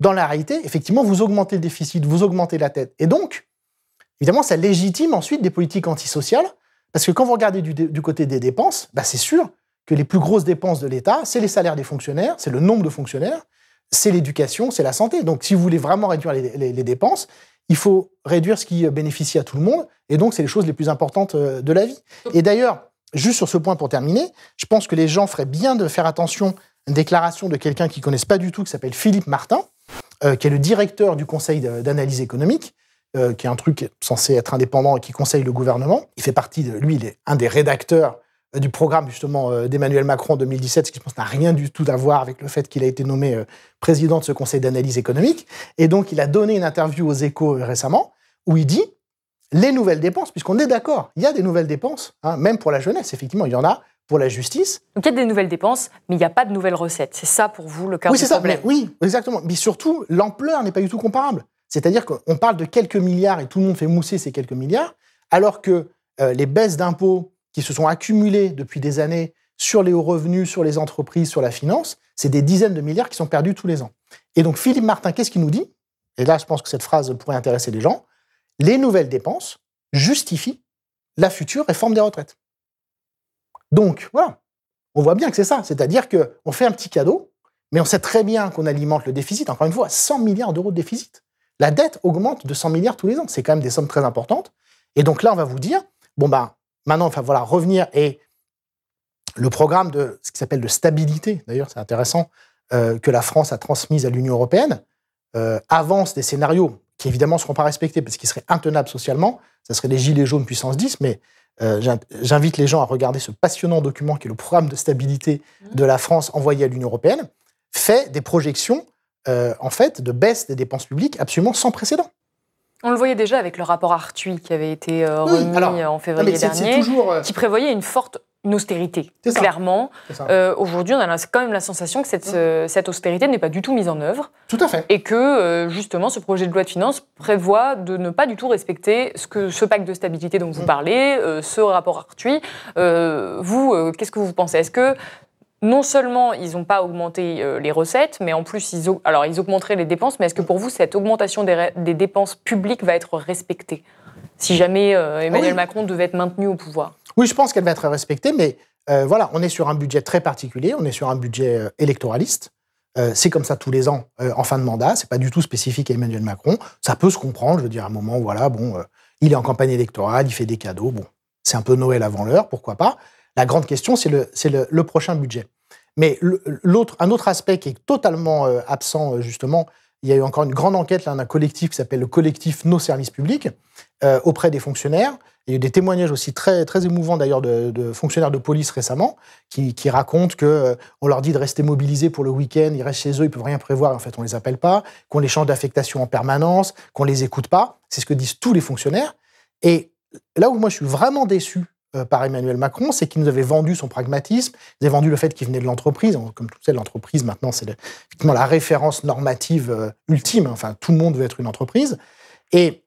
Speaker 4: dans la réalité, effectivement, vous augmentez le déficit, vous augmentez la tête. Et donc, évidemment, ça légitime ensuite des politiques antisociales, parce que quand vous regardez du, côté des dépenses, bah c'est sûr que les plus grosses dépenses de l'État, c'est les salaires des fonctionnaires, c'est le nombre de fonctionnaires, c'est l'éducation, c'est la santé. Donc, si vous voulez vraiment réduire les, dépenses, il faut réduire ce qui bénéficie à tout le monde. Et donc, c'est les choses les plus importantes euh, de la vie. Et d'ailleurs, juste sur ce point pour terminer, je pense que les gens feraient bien de faire attention à une déclaration de quelqu'un qui ne connaissent pas du tout, qui s'appelle Philippe Martin, euh, qui est le directeur du Conseil d'analyse économique, euh, qui est un truc censé être indépendant et qui conseille le gouvernement. Il fait partie de, lui, il est un des rédacteurs euh, du programme justement d'Emmanuel Macron en 2017, ce qui je pense n'a rien du tout à voir avec le fait qu'il a été nommé président de ce conseil d'analyse économique. Et donc il a donné une interview aux échos récemment où il dit les nouvelles dépenses, puisqu'on est d'accord, il y a des nouvelles dépenses, hein, même pour la jeunesse, effectivement, il y en a pour la justice.
Speaker 2: Donc il y a des nouvelles dépenses, mais il n'y a pas de nouvelles recettes. C'est ça pour vous le cœur
Speaker 4: oui,
Speaker 2: du
Speaker 4: problème. Ça, oui, exactement. Mais surtout, l'ampleur n'est pas du tout comparable. C'est-à-dire qu'on parle de quelques milliards et tout le monde fait mousser ces quelques milliards, alors que les baisses d'impôts qui se sont accumulés depuis des années sur les hauts revenus, sur les entreprises, sur la finance, c'est des dizaines de milliards qui sont perdus tous les ans. Et donc Philippe Martin, qu'est-ce qu'il nous dit? Et là, je pense que cette phrase pourrait intéresser les gens. Les nouvelles dépenses justifient la future réforme des retraites. Donc, voilà. On voit bien que c'est ça. C'est-à-dire qu'on fait un petit cadeau, mais on sait très bien qu'on alimente le déficit. Encore une fois, 100 milliards d'euros de déficit. La dette augmente de 100 milliards tous les ans. C'est quand même des sommes très importantes. Et donc là, on va vous dire, bon, ben, Maintenant, enfin voilà, revenir et le programme de ce qui s'appelle de stabilité, d'ailleurs, c'est intéressant, euh, que la France a transmise à l'Union européenne, euh, avance des scénarios qui évidemment ne seront pas respectés parce qu'ils seraient intenables socialement. Ça serait des gilets jaunes puissance 10, mais j'invite les gens à regarder ce passionnant document qui est le programme de stabilité de la France envoyé à l'Union européenne, fait des projections en fait de baisse des dépenses publiques absolument sans précédent.
Speaker 2: On le voyait déjà avec le rapport Arthuis qui avait été euh, remis en février dernier, euh, qui prévoyait une forte austérité, clairement. Euh, aujourd'hui, on a quand même la sensation que cette, cette austérité n'est pas du tout mise en œuvre.
Speaker 4: Tout à fait.
Speaker 2: Et que, justement, ce projet de loi de finances prévoit de ne pas du tout respecter ce, que, ce pacte de stabilité dont vous mm. parlez, ce rapport Arthuis. vous, qu'est-ce que vous pensez? Est-ce que non seulement ils n'ont pas augmenté euh, les recettes, mais en plus, ils, alors, ils augmenteraient les dépenses. Mais est-ce que pour vous, cette augmentation des, dépenses publiques va être respectée? Si jamais euh, Emmanuel Macron devait être maintenu au pouvoir
Speaker 4: Oui, je pense qu'elle va être respectée, mais euh, voilà, on est sur un budget très particulier, on est sur un budget électoraliste. c'est comme ça tous les ans en fin de mandat, c'est pas du tout spécifique à Emmanuel Macron. Ça peut se comprendre, je veux dire, à un moment, voilà, bon, il est en campagne électorale, il fait des cadeaux, bon, c'est un peu Noël avant l'heure, pourquoi pas. La grande question, c'est le, prochain budget. Mais l'autre, un autre aspect qui est totalement euh, absent, euh, justement, il y a eu encore une grande enquête d'un collectif qui s'appelle le collectif Nos services publics euh, auprès des fonctionnaires. Il y a eu des témoignages aussi très, très émouvants d'ailleurs de, fonctionnaires de police récemment qui, racontent qu'on on leur dit de rester mobilisés pour le week-end, ils restent chez eux, ils peuvent rien prévoir, en fait on les appelle pas, qu'on les change d'affectation en permanence, qu'on les écoute pas. C'est ce que disent tous les fonctionnaires. Et là où moi je suis vraiment déçu euh, par Emmanuel Macron, c'est qu'il nous avait vendu son pragmatisme, il avait vendu le fait qu'il venait de l'entreprise. Comme tout le monde, l'entreprise, maintenant, c'est effectivement la référence normative euh, ultime. Enfin, tout le monde veut être une entreprise. Et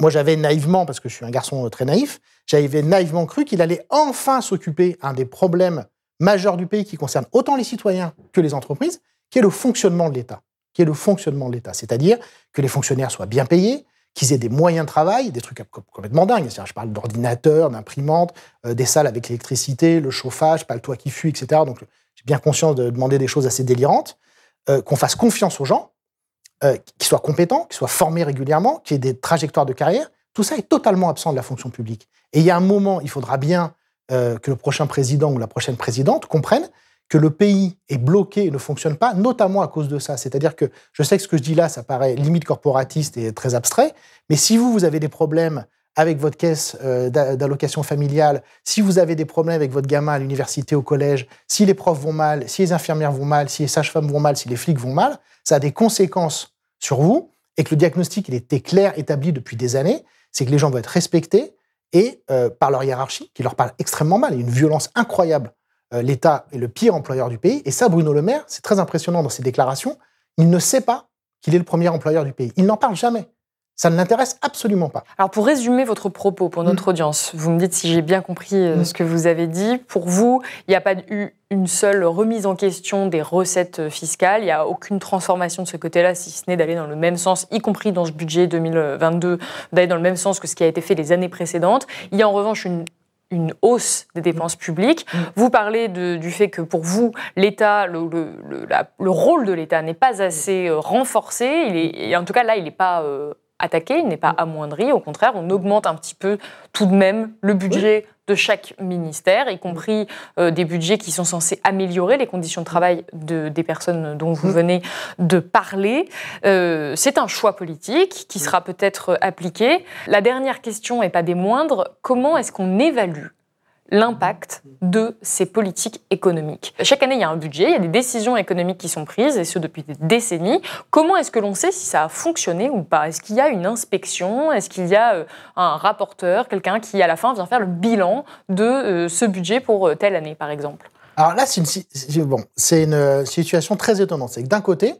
Speaker 4: moi, j'avais naïvement, parce que je suis un garçon euh, très naïf, j'avais naïvement cru qu'il allait enfin s'occuper un des problèmes majeurs du pays qui concerne autant les citoyens que les entreprises, qui est le fonctionnement de l'État. Qui est le fonctionnement de l'État. C'est-à-dire que les fonctionnaires soient bien payés, qu'ils aient des moyens de travail, des trucs complètement dingues. Je parle d'ordinateurs, d'imprimantes, euh, des salles avec l'électricité, le chauffage, pas le toit qui fuit, etc. Donc j'ai bien conscience de demander des choses assez délirantes. Euh, qu'on fasse confiance aux gens, qui soient compétents, qui soient formés régulièrement, qui aient des trajectoires de carrière. Tout ça est totalement absent de la fonction publique. Et il y a un moment, il faudra bien que le prochain président ou la prochaine présidente comprenne que le pays est bloqué et ne fonctionne pas, notamment à cause de ça. C'est-à-dire que je sais que ce que je dis là, ça paraît limite corporatiste et très abstrait, mais si vous, vous avez des problèmes avec votre caisse euh, d'allocation familiale, si vous avez des problèmes avec votre gamin à l'université, au collège, si les profs vont mal, si les infirmières vont mal, si les sages-femmes vont mal, si les flics vont mal, ça a des conséquences sur vous et que le diagnostic, il était clair, établi depuis des années, c'est que les gens vont être respectés et euh, par leur hiérarchie, qui leur parle extrêmement mal. Il y a une violence incroyable l'État est le pire employeur du pays. Et ça, Bruno Le Maire, c'est très impressionnant dans ses déclarations, il ne sait pas qu'il est le premier employeur du pays. Il n'en parle jamais. Ça ne l'intéresse absolument pas.
Speaker 2: Alors pour résumer votre propos pour notre mm. audience, vous me dites si j'ai bien compris euh, mm. ce que vous avez dit. Pour vous, il n'y a pas eu une seule remise en question des recettes fiscales. Il n'y a aucune transformation de ce côté-là, si ce n'est d'aller dans le même sens, y compris dans ce budget 2022, d'aller dans le même sens que ce qui a été fait les années précédentes. Il y a en revanche une une hausse des dépenses publiques. Mm. Vous parlez du fait que pour vous, l'État, le, le, rôle de l'État n'est pas assez euh, renforcé. Il est, et en tout cas, là, il n'est pas euh, attaqué, il n'est pas amoindri. Au contraire, on augmente un petit peu tout de même le budget de chaque ministère, y compris euh, des budgets qui sont censés améliorer les conditions de travail de, des personnes dont vous venez de parler. Euh, c'est un choix politique qui sera peut-être appliqué. La dernière question, et pas des moindres, comment est-ce qu'on évalue l'impact de ces politiques économiques. Chaque année, il y a un budget, il y a des décisions économiques qui sont prises, et ce depuis des décennies. Comment est-ce que l'on sait si ça a fonctionné ou pas? Est-ce qu'il y a une inspection? Est-ce qu'il y a euh, un rapporteur, quelqu'un qui, à la fin, vient faire le bilan de euh, ce budget pour euh, telle année, par exemple?
Speaker 4: Alors là, c'est une, situation très étonnante. C'est que d'un côté,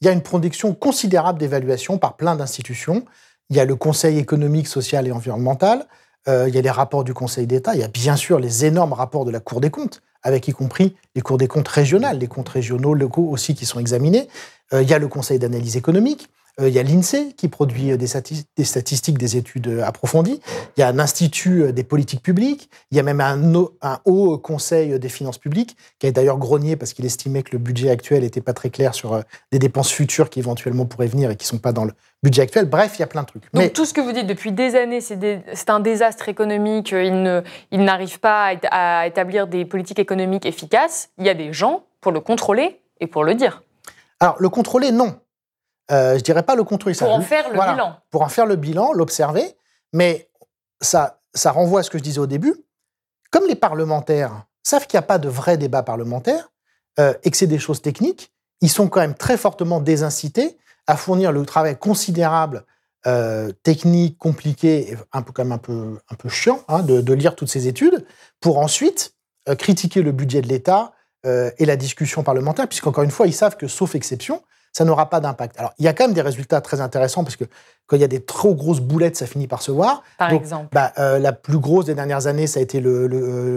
Speaker 4: il y a une production considérable d'évaluation par plein d'institutions. Il y a le Conseil économique, social et environnemental, euh, il y a les rapports du Conseil d'État, il y a bien sûr les énormes rapports de la Cour des comptes, avec y compris les cours des comptes régionales, les comptes régionaux, locaux aussi qui sont examinés. Euh, il y a le Conseil d'analyse économique, il y a l'INSEE qui produit des, statistiques, des études approfondies. Il y a un institut des politiques publiques. Il y a même un, haut conseil des finances publiques qui a d'ailleurs grogné parce qu'il estimait que le budget actuel n'était pas très clair sur des dépenses futures qui éventuellement pourraient venir et qui ne sont pas dans le budget actuel. Bref, il y a plein de trucs.
Speaker 2: Donc tout ce que vous dites depuis des années, c'est un désastre économique. Il n'arrive pas à, établir des politiques économiques efficaces. Il y a des gens pour le contrôler et pour le dire.
Speaker 4: Alors le contrôler, non. Euh, je dirais pas le contrôler.
Speaker 2: Pour en faire le bilan.
Speaker 4: Pour en faire le bilan, l'observer. Mais ça, ça renvoie à ce que je disais au début. Comme les parlementaires savent qu'il n'y a pas de vrai débat parlementaire euh, et que c'est des choses techniques, ils sont quand même très fortement désincités à fournir le travail considérable, euh, technique, compliqué, un peu, quand même un peu, un peu chiant hein, de, lire toutes ces études, pour ensuite euh, critiquer le budget de l'État et la discussion parlementaire, puisqu'encore une fois, ils savent que, sauf exception, ça n'aura pas d'impact. Alors, il y a quand même des résultats très intéressants, parce que quand il y a des trop grosses boulettes, ça finit par se voir.
Speaker 2: Par exemple
Speaker 4: bah, La plus grosse des dernières années, ça a été le,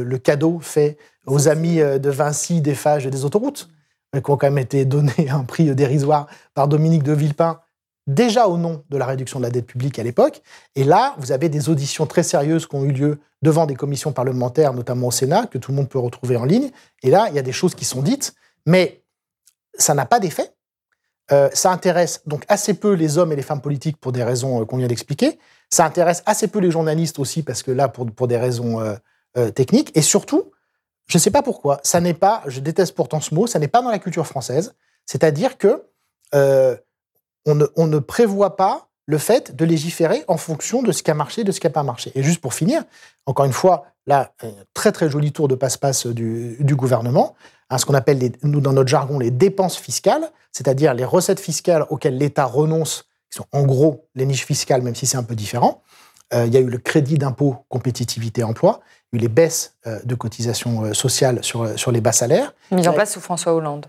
Speaker 4: le cadeau fait aux amis de Vinci, des Fages et des autoroutes qui ont quand même été donnés un prix dérisoire par Dominique de Villepin, déjà au nom de la réduction de la dette publique à l'époque. Et là, vous avez des auditions très sérieuses qui ont eu lieu devant des commissions parlementaires, notamment au Sénat, que tout le monde peut retrouver en ligne. Et là, il y a des choses qui sont dites, mais ça n'a pas d'effet. Euh, ça intéresse donc assez peu les hommes et les femmes politiques pour des raisons euh, qu'on vient d'expliquer. Ça intéresse assez peu les journalistes aussi, parce que là, pour, des raisons euh, techniques. Et surtout, je ne sais pas pourquoi, ça n'est pas, je déteste pourtant ce mot, ça n'est pas dans la culture française. C'est-à-dire que on, ne, prévoit pas le fait de légiférer en fonction de ce qui a marché, de ce qui n'a pas marché. Et juste pour finir, encore une fois, là, très très joli tour de passe-passe du, gouvernement, hein, ce qu'on appelle, les, nous dans notre jargon, les dépenses fiscales, c'est-à-dire les recettes fiscales auxquelles l'État renonce, qui sont en gros les niches fiscales, même si c'est un peu différent. Euh, il y a eu le crédit d'impôt compétitivité emploi, il y a eu les baisses euh, de cotisations euh, sociales sur, sur les bas salaires.
Speaker 2: Mis en place sous François Hollande.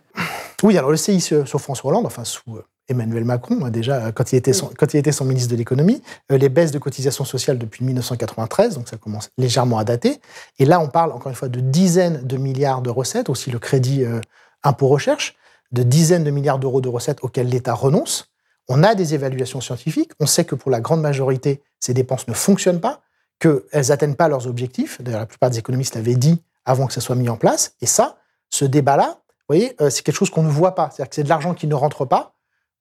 Speaker 4: Oui, alors le CICE sur François Hollande, enfin sous Emmanuel Macron, hein, déjà, quand il était son, quand il était son ministre de l'économie, les baisses de cotisations sociales depuis 1993, donc ça commence légèrement à dater. Et là, on parle encore une fois de dizaines de milliards de recettes, aussi le crédit impôt recherche, de dizaines de milliards d'euros de recettes auxquelles l'État renonce. On a des évaluations scientifiques. On sait que pour la grande majorité, ces dépenses ne fonctionnent pas, qu'elles n'atteignent pas leurs objectifs. D'ailleurs, la plupart des économistes l'avaient dit avant que ça soit mis en place. Et ça, ce débat-là, vous voyez, euh, c'est quelque chose qu'on ne voit pas. C'est-à-dire que c'est de l'argent qui ne rentre pas.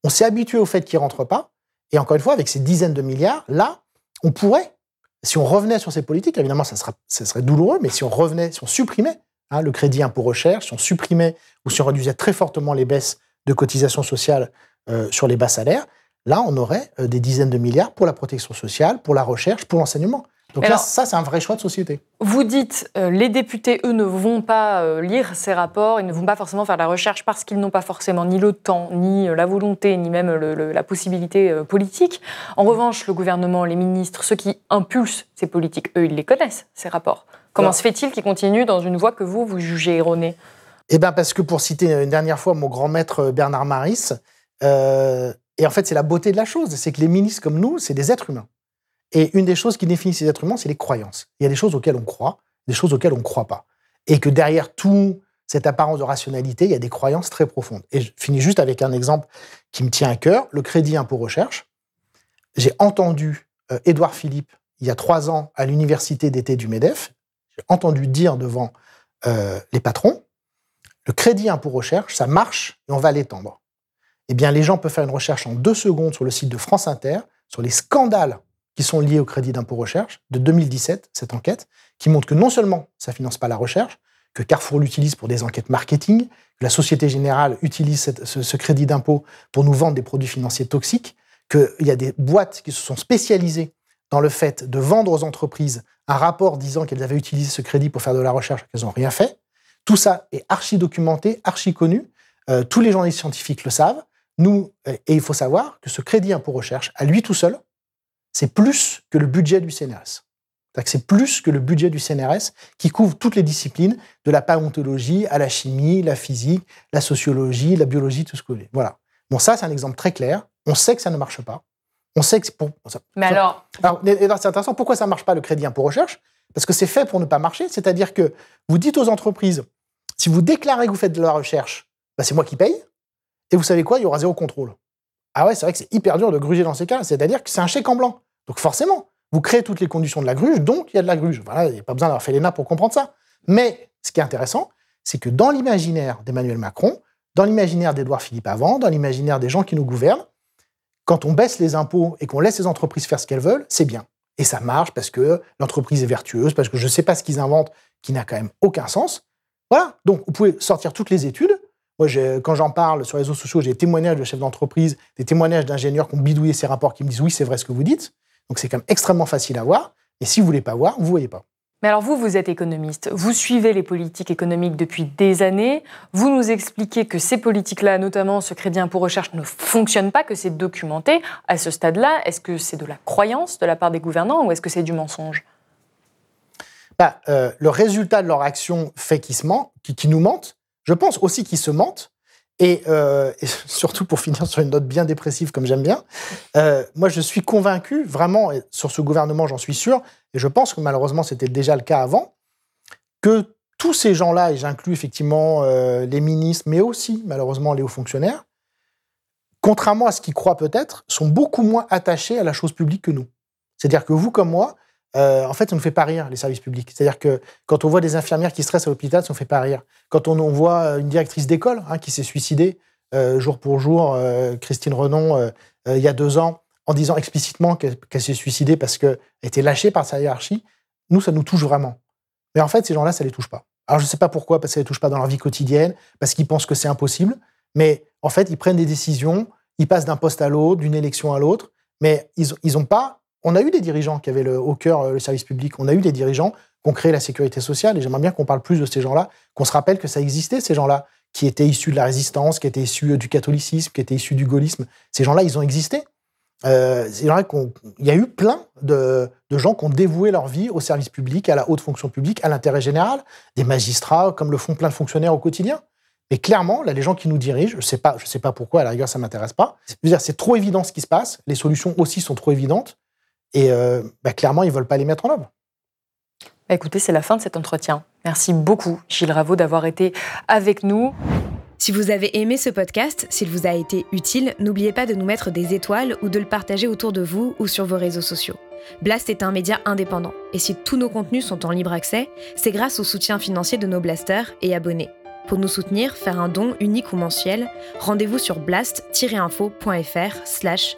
Speaker 4: On s'est habitué au fait qu'ils ne rentrent pas. Et encore une fois, avec ces dizaines de milliards, là, on pourrait, si on revenait sur ces politiques, évidemment, ça, ça serait douloureux, mais si on revenait, si on supprimait hein, le crédit impôt recherche, si on supprimait ou si on réduisait très fortement les baisses de cotisations sociales euh, sur les bas salaires, là, on aurait euh, des dizaines de milliards pour la protection sociale, pour la recherche, pour l'enseignement. Donc là, ça, c'est un vrai choix de société.
Speaker 2: Vous dites, euh, les députés, eux, ne vont pas euh, lire ces rapports, ils ne vont pas forcément faire la recherche parce qu'ils n'ont pas forcément ni le temps, ni euh, la volonté, ni même la possibilité politique. En revanche, le gouvernement, les ministres, ceux qui impulsent ces politiques, eux, ils les connaissent, ces rapports. Comment se fait-il qu'ils continuent dans une voie que vous, vous jugez erronée?
Speaker 4: Eh bien, parce que pour citer une dernière fois mon grand maître Bernard Maris, et en fait, c'est la beauté de la chose, c'est que les ministres comme nous, c'est des êtres humains. Et une des choses qui définissent ces êtres humains, c'est les croyances. Il y a des choses auxquelles on croit, des choses auxquelles on ne croit pas. Et que derrière tout cette apparence de rationalité, il y a des croyances très profondes. Et je finis juste avec un exemple qui me tient à cœur, le crédit impôt recherche. J'ai entendu euh, Édouard Philippe, il y a trois ans, à l'université d'été du MEDEF, j'ai entendu dire devant euh, les patrons, le crédit impôt recherche, ça marche et on va l'étendre. Eh bien, les gens peuvent faire une recherche en deux secondes sur le site de France Inter sur les scandales qui sont liés au crédit d'impôt recherche de 2017, cette enquête, qui montre que non seulement ça finance pas la recherche, que Carrefour l'utilise pour des enquêtes marketing, que la Société Générale utilise ce, crédit d'impôt pour nous vendre des produits financiers toxiques, qu'il y a des boîtes qui se sont spécialisées dans le fait de vendre aux entreprises un rapport disant qu'elles avaient utilisé ce crédit pour faire de la recherche, qu'elles n'ont rien fait. Tout ça est archi documenté, archi connu. Euh, tous les journalistes scientifiques le savent. Nous, et il faut savoir que ce crédit impôt recherche, à lui tout seul, c'est plus que le budget du CNRS. C'est plus que le budget du CNRS qui couvre toutes les disciplines, de la paléontologie à la chimie, la physique, la sociologie, la biologie, tout ce que vous voulez. Voilà. Bon, ça, c'est un exemple très clair. On sait que ça ne marche pas. On sait que c'est pour.
Speaker 2: Mais alors.
Speaker 4: alors c'est intéressant. Pourquoi ça ne marche pas le crédit impôt recherche? Parce que c'est fait pour ne pas marcher. C'est-à-dire que vous dites aux entreprises si vous déclarez que vous faites de la recherche, bah, c'est moi qui paye. Et vous savez quoi? Il y aura zéro contrôle. Ah ouais, c'est vrai que c'est hyper dur de gruger dans ces cas. C'est-à-dire que c'est un chèque en blanc. Donc forcément, vous créez toutes les conditions de la gruge, donc il y a de la gruge. Voilà, il n'y a pas besoin d'avoir fait l'ENA pour comprendre ça. Mais ce qui est intéressant, c'est que dans l'imaginaire d'Emmanuel Macron, dans l'imaginaire d'Édouard Philippe avant, dans l'imaginaire des gens qui nous gouvernent, quand on baisse les impôts et qu'on laisse les entreprises faire ce qu'elles veulent, c'est bien. Et ça marche parce que l'entreprise est vertueuse, parce que je ne sais pas ce qu'ils inventent qui n'a quand même aucun sens. Voilà. Donc, vous pouvez sortir toutes les études. Moi, quand j'en parle sur les réseaux sociaux, j'ai des témoignages de chefs d'entreprise, des témoignages d'ingénieurs qui ont bidouillé ces rapports qui me disent oui, c'est vrai ce que vous dites. Donc c'est quand même extrêmement facile à voir. Et si vous voulez pas voir, vous voyez pas.
Speaker 2: Mais alors vous, vous êtes économiste, vous suivez les politiques économiques depuis des années, vous nous expliquez que ces politiques-là, notamment ce crédit impôt recherche, ne fonctionnent pas, que c'est documenté. À ce stade-là, est-ce que c'est de la croyance de la part des gouvernants ou est-ce que c'est du mensonge?
Speaker 4: Bah, euh, Le résultat de leur action fait qu'ils qui, nous mentent. Je pense aussi qu'ils se mentent euh, et, surtout pour finir sur une note bien dépressive comme j'aime bien, euh, moi je suis convaincu, vraiment, et sur ce gouvernement j'en suis sûr, et je pense que malheureusement c'était déjà le cas avant, que tous ces gens-là, et j'inclus effectivement euh, les ministres, mais aussi malheureusement les hauts fonctionnaires, contrairement à ce qu'ils croient peut-être, sont beaucoup moins attachés à la chose publique que nous. C'est-à-dire que vous comme moi, euh, en fait, ça ne fait pas rire, les services publics. C'est-à-dire que quand on voit des infirmières qui stressent à l'hôpital, ça ne fait pas rire. Quand on, voit euh, une directrice d'école hein, qui s'est suicidée euh, jour pour jour, Christine Renon, il y a deux ans, en disant explicitement qu'elle s'est suicidée parce qu'elle était lâchée par sa hiérarchie, nous, ça nous touche vraiment. Mais en fait, ces gens-là, ça ne les touche pas. Alors, je ne sais pas pourquoi, parce que ça ne les touche pas dans leur vie quotidienne, parce qu'ils pensent que c'est impossible, mais en fait, ils prennent des décisions, ils passent d'un poste à l'autre, d'une élection à l'autre, mais ils n'ont pas on a eu des dirigeants qui avaient le, au cœur euh, le service public. On a eu des dirigeants qui ont créé la sécurité sociale. Et j'aimerais bien qu'on parle plus de ces gens-là, qu'on se rappelle que ça existait, ces gens-là, qui étaient issus de la résistance, qui étaient issus euh, du catholicisme, qui étaient issus du gaullisme. Ces gens-là, ils ont existé. Euh, il y a eu plein de, gens qui ont dévoué leur vie au service public, à la haute fonction publique, à l'intérêt général, des magistrats, comme le font plein de fonctionnaires au quotidien. Mais clairement, là, les gens qui nous dirigent, je ne sais pas, sais pas pourquoi, à la rigueur, ça m'intéresse pas. c'est trop évident ce qui se passe. Les solutions aussi sont trop évidentes. Et euh, bah, clairement, ils ne veulent pas les mettre en œuvre.
Speaker 2: Bah, écoutez, c'est la fin de cet entretien. Merci beaucoup, Gilles Raveau, d'avoir été avec nous.
Speaker 1: Si vous avez aimé ce podcast, s'il vous a été utile, n'oubliez pas de nous mettre des étoiles ou de le partager autour de vous ou sur vos réseaux sociaux. Blast est un média indépendant, et si tous nos contenus sont en libre accès, c'est grâce au soutien financier de nos blasters et abonnés. Pour nous soutenir, faire un don unique ou mensuel, rendez-vous sur blast-info.fr slash